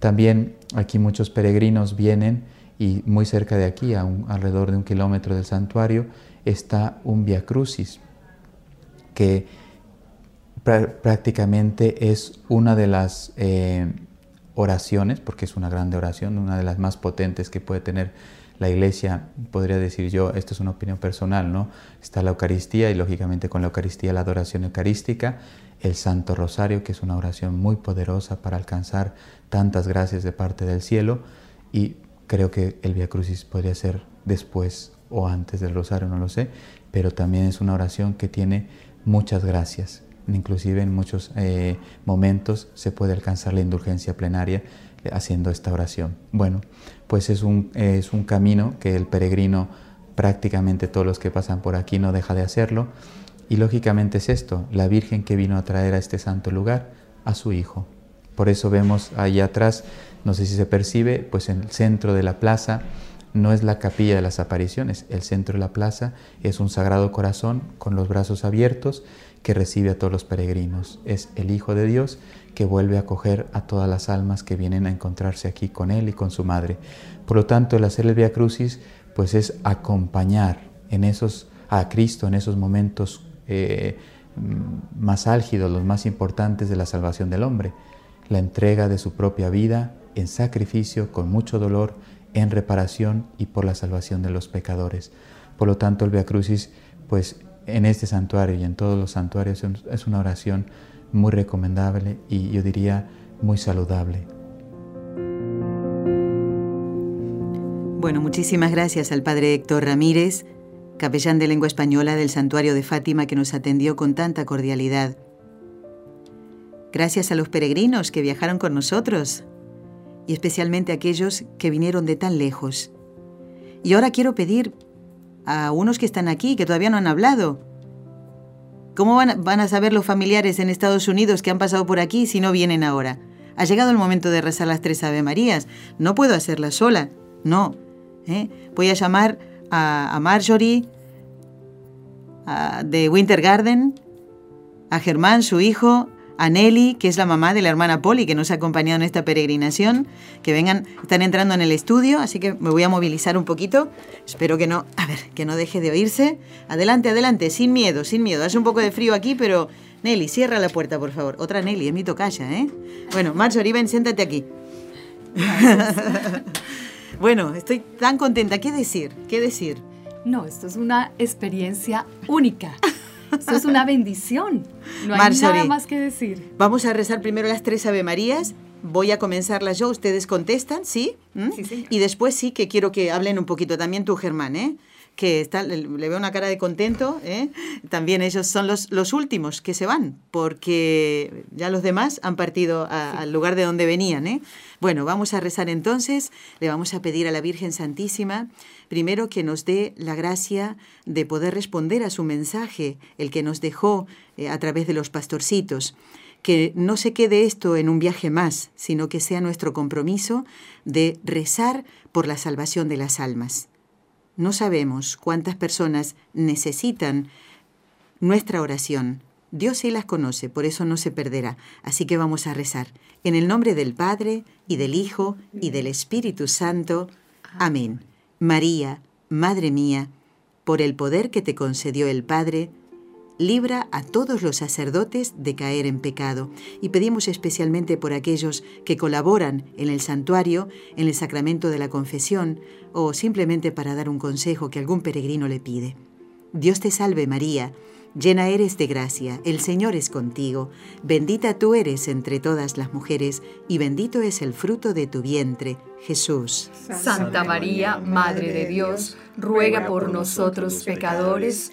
También aquí muchos peregrinos vienen y muy cerca de aquí, a alrededor de un kilómetro del santuario, está un Via Crucis, que prácticamente es una de las eh, oraciones, porque es una grande oración, una de las más potentes que puede tener la iglesia, podría decir yo, esto es una opinión personal, ¿no? Está la Eucaristía y lógicamente con la Eucaristía la adoración eucarística, el Santo Rosario, que es una oración muy poderosa para alcanzar tantas gracias de parte del cielo y creo que el Via Crucis podría ser después o antes del Rosario, no lo sé, pero también es una oración que tiene muchas gracias. Inclusive en muchos eh, momentos se puede alcanzar la indulgencia plenaria haciendo esta oración. Bueno, pues es un, es un camino que el peregrino, prácticamente todos los que pasan por aquí, no deja de hacerlo. Y lógicamente es esto, la Virgen que vino a traer a este santo lugar a su Hijo. Por eso vemos ahí atrás, no sé si se percibe, pues en el centro de la plaza no es la capilla de las apariciones, el centro de la plaza es un sagrado corazón con los brazos abiertos que recibe a todos los peregrinos. Es el Hijo de Dios que vuelve a acoger a todas las almas que vienen a encontrarse aquí con Él y con su Madre. Por lo tanto, el hacer el Via Crucis pues es acompañar en esos, a Cristo en esos momentos eh, más álgidos, los más importantes de la salvación del hombre. La entrega de su propia vida en sacrificio, con mucho dolor, en reparación y por la salvación de los pecadores. Por lo tanto, el Via Crucis, pues en este santuario y en todos los santuarios es una oración muy recomendable y yo diría muy saludable. Bueno, muchísimas gracias al Padre Héctor Ramírez, capellán de lengua española del Santuario de Fátima, que nos atendió con tanta cordialidad. Gracias a los peregrinos que viajaron con nosotros y especialmente a aquellos que vinieron de tan lejos. Y ahora quiero pedir a unos que están aquí, que todavía no han hablado, ¿Cómo van, a saber los familiares en Estados Unidos que han pasado por aquí si no vienen ahora? Ha llegado el momento de rezar las tres Ave Marías. No puedo hacerla sola. No. ¿eh? Voy a llamar a, Marjorie de Winter Garden, a Germán, su hijo, a Nelly, que es la mamá de la hermana Polly, que nos ha acompañado en esta peregrinación, que vengan, están entrando en el estudio, así que me voy a movilizar un poquito. Espero que no, a ver, que no deje de oírse. Adelante, adelante, sin miedo, sin miedo. Hace un poco de frío aquí, pero Nelly, cierra la puerta, por favor. Otra Nelly, es mi tocaya, ¿eh? Bueno, Marjorie, ven, siéntate aquí. bueno, estoy tan contenta. ¿Qué decir? ¿Qué decir? No, esto es una experiencia única. Esto es una bendición. No hay nada más que decir. Vamos a rezar primero las tres Ave Marías. Voy a comenzarlas yo, ustedes contestan, ¿sí? ¿Mm? Sí, Y después sí que quiero que hablen un poquito también tú, Germán, ¿eh? Que está, le, veo una cara de contento, ¿eh? también ellos son los, los últimos que se van, porque ya los demás han partido al lugar de donde venían. ¿eh? Bueno, vamos a rezar entonces, le vamos a pedir a la Virgen Santísima, primero que nos dé la gracia de poder responder a su mensaje, el que nos dejó eh, a través de los pastorcitos que no se quede esto en un viaje más, sino que sea nuestro compromiso de rezar por la salvación de las almas. No sabemos cuántas personas necesitan nuestra oración. Dios sí las conoce, por eso no se perderá. Así que vamos a rezar. En el nombre del Padre, y del Hijo, y del Espíritu Santo. Amén. María, Madre mía, por el poder que te concedió el Padre, libra a todos los sacerdotes de caer en pecado y pedimos especialmente por aquellos que colaboran en el santuario, en el sacramento de la confesión o simplemente para dar un consejo que algún peregrino le pide. Dios te salve María, llena eres de gracia, el Señor es contigo, bendita tú eres entre todas las mujeres y bendito es el fruto de tu vientre, Jesús. Santa María, Madre de Dios, ruega por nosotros pecadores,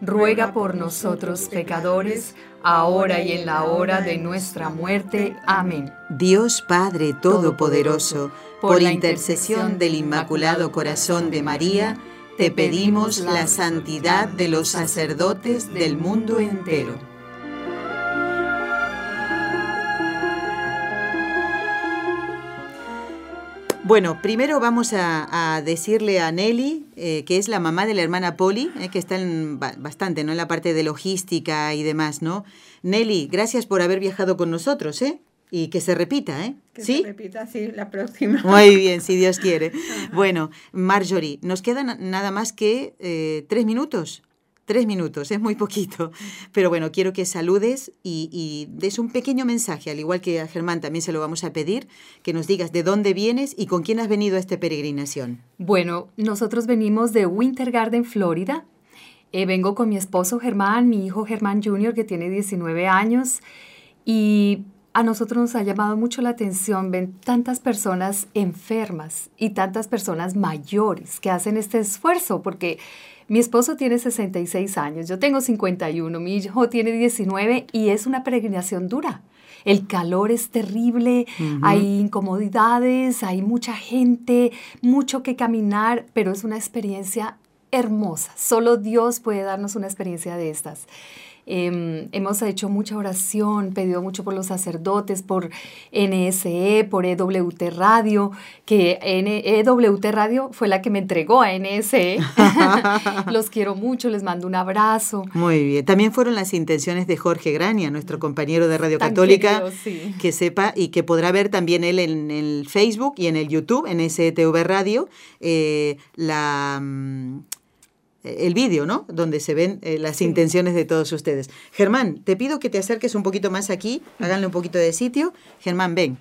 ruega por nosotros pecadores, ahora y en la hora de nuestra muerte. Amén. Dios Padre Todopoderoso, por la intercesión del Inmaculado Corazón de María, te pedimos la santidad de los sacerdotes del mundo entero. Bueno, primero vamos a, decirle a Nelly, eh, que es la mamá de la hermana Poli, eh, que está en, bastante ¿no? en la parte de logística y demás, ¿no? Nelly, gracias por haber viajado con nosotros, ¿eh? Y que se repita, ¿eh? Que ¿Sí? se repita, sí, la próxima. Muy bien, si Dios quiere. Bueno, Marjorie, nos quedan nada más que eh, tres minutos. Tres minutos, es muy poquito. Pero bueno, quiero que saludes y, des un pequeño mensaje, al igual que a Germán también se lo vamos a pedir, que nos digas de dónde vienes y con quién has venido a esta peregrinación. Bueno, nosotros venimos de Winter Garden, Florida. Eh, vengo con mi esposo Germán, mi hijo Germán Jr., que tiene 19 años. Y a nosotros nos ha llamado mucho la atención ver tantas personas enfermas y tantas personas mayores que hacen este esfuerzo, porque mi esposo tiene 66 años, yo tengo 51, mi hijo tiene 19 y es una peregrinación dura. El calor es terrible, uh -huh. hay incomodidades, hay mucha gente, mucho que caminar, pero es una experiencia hermosa. Solo Dios puede darnos una experiencia de estas. Eh, hemos hecho mucha oración, pedido mucho por los sacerdotes, por NSE, por EWT Radio, que EWT Radio fue la que me entregó a NSE. los quiero mucho, les mando un abrazo. Muy bien. También fueron las intenciones de Jorge Grania, nuestro compañero de Radio Tan Católica, querido, sí. que sepa y que podrá ver también él en el Facebook y en el YouTube, en STV Radio, eh, la el vídeo, ¿no? Donde se ven eh, las sí. intenciones de todos ustedes. Germán, te pido que te acerques un poquito más aquí, háganle un poquito de sitio. Germán, ven.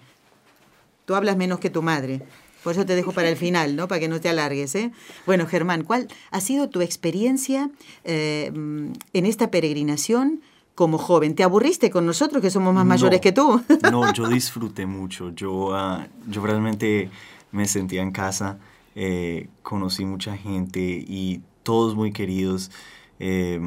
Tú hablas menos que tu madre. Por eso te dejo para el final, ¿no? Para que no te alargues, ¿eh? Bueno, Germán, ¿cuál ha sido tu experiencia eh, en esta peregrinación como joven? ¿Te aburriste con nosotros, que somos más no, mayores que tú? no, yo disfruté mucho. Yo, uh, yo realmente me sentía en casa. Eh, conocí mucha gente y todos muy queridos. Eh,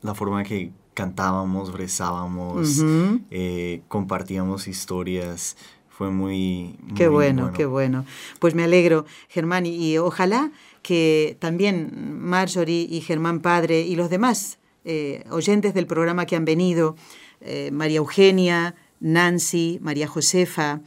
la forma que cantábamos, rezábamos, uh -huh. eh, compartíamos historias, fue muy... muy qué bueno, bueno, qué bueno. Pues me alegro, Germán, y, y, ojalá que también Marjorie y Germán Padre y los demás eh, oyentes del programa que han venido, María Eugenia, Nancy, María Josefa,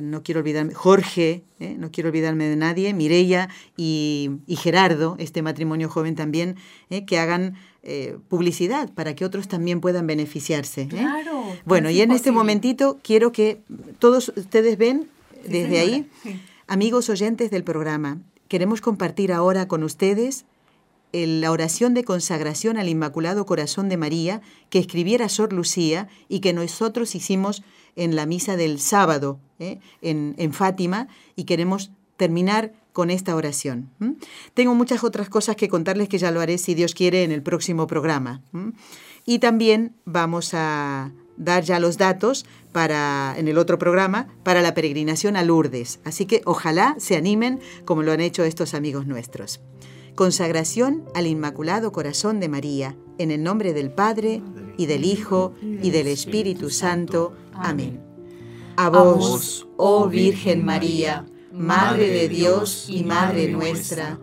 no quiero olvidarme, Jorge, ¿eh? no quiero olvidarme de nadie, Mireia y, y Gerardo, este matrimonio joven también, ¿eh? que hagan eh, publicidad para que otros también puedan beneficiarse. Claro. Bueno, y en este momentito quiero que todos ustedes ven sí, desde señora. ahí, sí. amigos oyentes del programa, queremos compartir ahora con ustedes la oración de consagración al Inmaculado Corazón de María que escribiera Sor Lucía y que nosotros hicimos en la misa del sábado ¿eh? en, Fátima y queremos terminar con esta oración. Tengo muchas otras cosas que contarles que ya lo haré si Dios quiere en el próximo programa. Y también vamos a dar ya los datos para en el otro programa para la peregrinación a Lourdes. Así que ojalá se animen como lo han hecho estos amigos nuestros. Consagración al Inmaculado Corazón de María, en el nombre del Padre, y del Hijo, y del Espíritu Santo. Amén. A vos, oh Virgen María, Madre de Dios y Madre nuestra,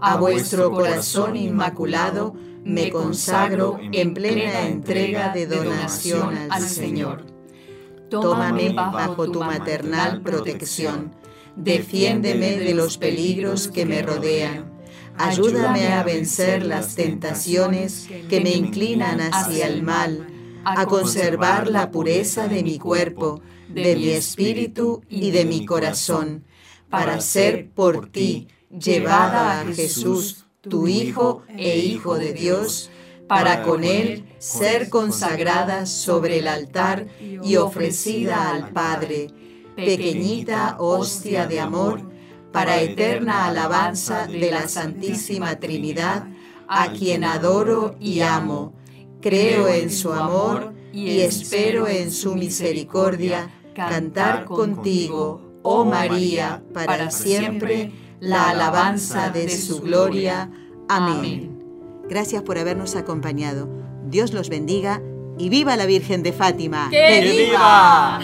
a vuestro corazón inmaculado me consagro en plena entrega de donación al Señor. Tómame bajo tu maternal protección, defiéndeme de los peligros que me rodean. Ayúdame a vencer las tentaciones que me inclinan hacia el mal, a conservar la pureza de mi cuerpo, de mi espíritu y de mi corazón, para ser por ti llevada a Jesús, tu Hijo e Hijo de Dios, para con Él ser consagrada sobre el altar y ofrecida al Padre, pequeñita hostia de amor, para eterna alabanza de la Santísima Trinidad, a quien adoro y amo, Creo en su amor y espero en su misericordia cantar contigo, oh María, para siempre la alabanza de su gloria. Amén. Gracias por habernos acompañado. Dios los bendiga y viva la Virgen de Fátima. ¡Que viva!